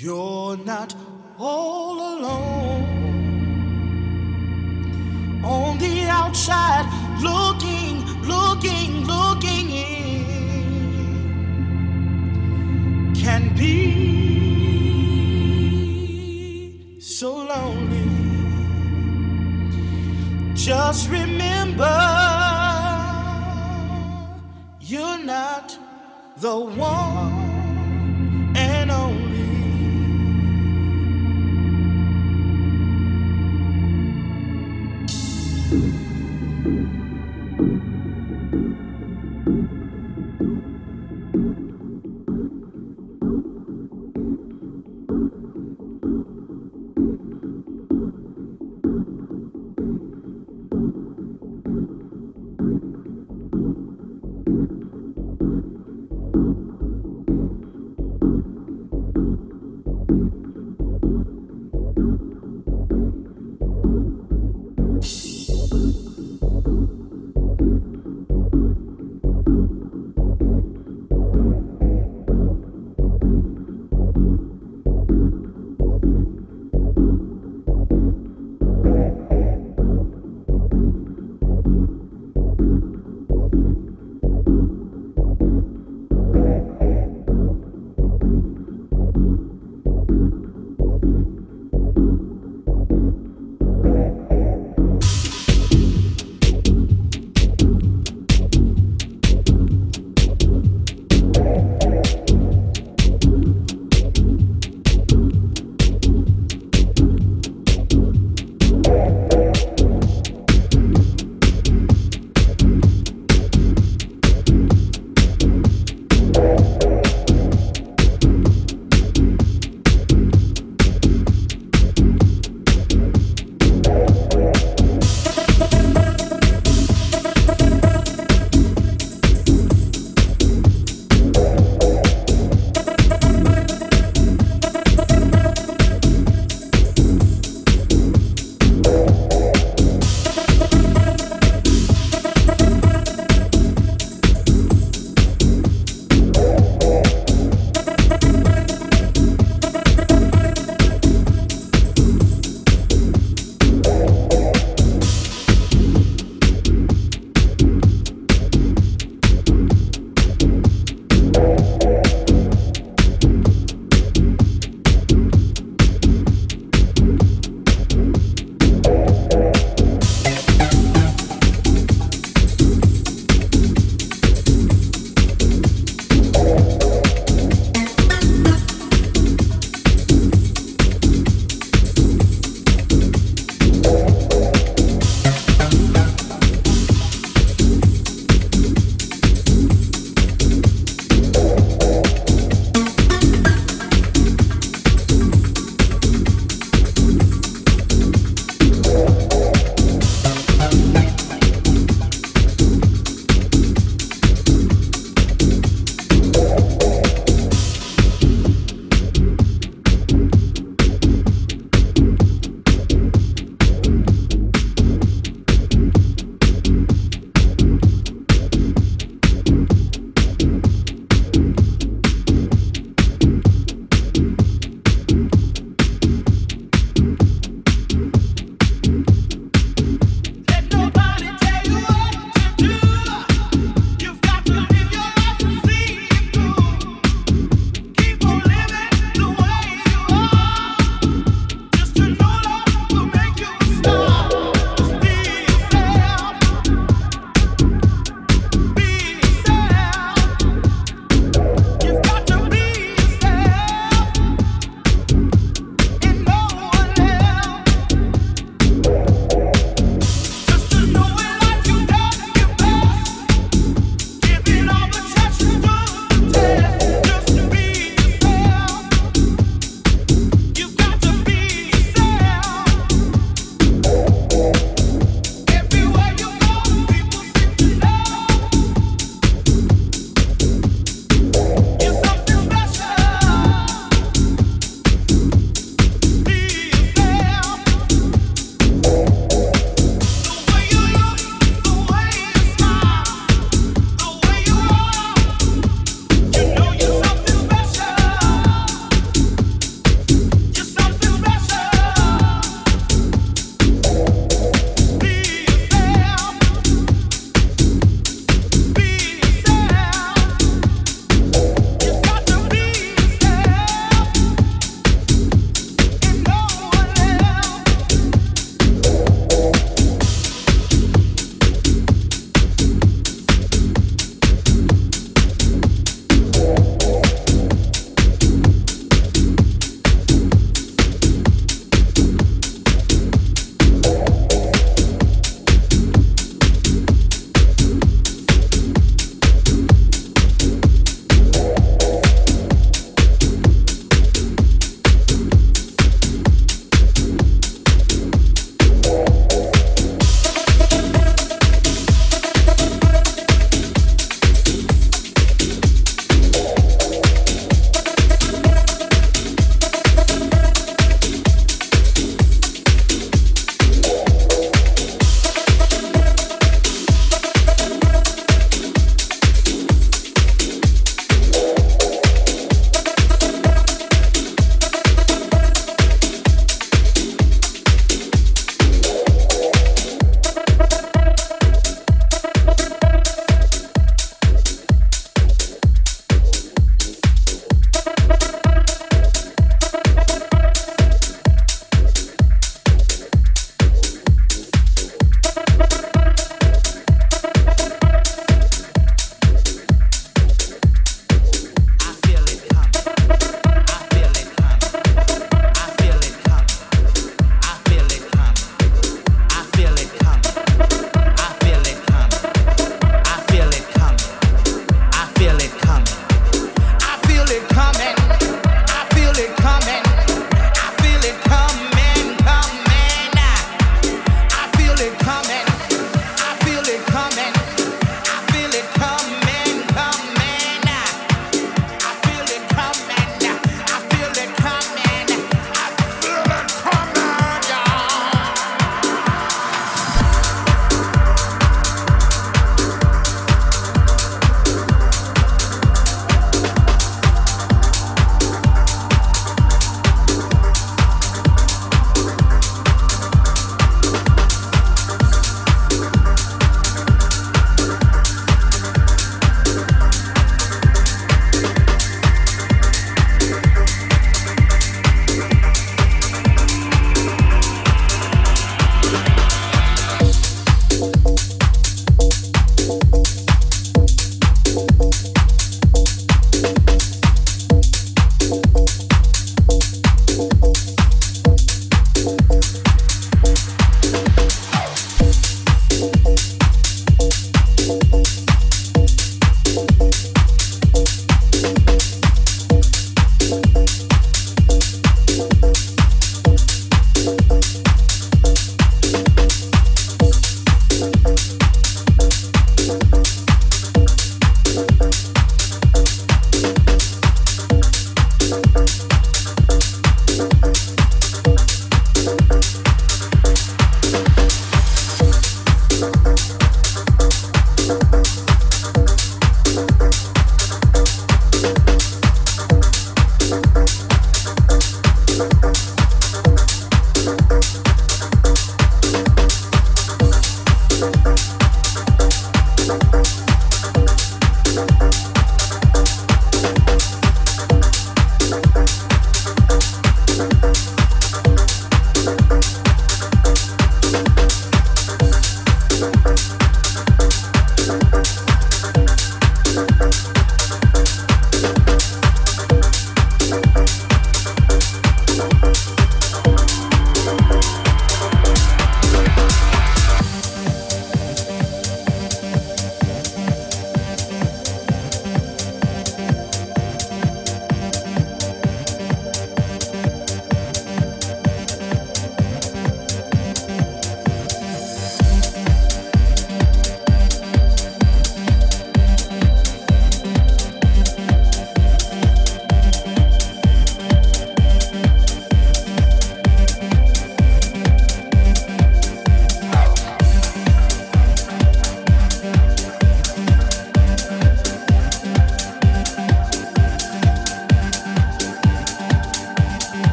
You're not all alone. On the outside, looking, looking, looking in, can be so lonely. Just remember, you're not the one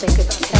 think about it.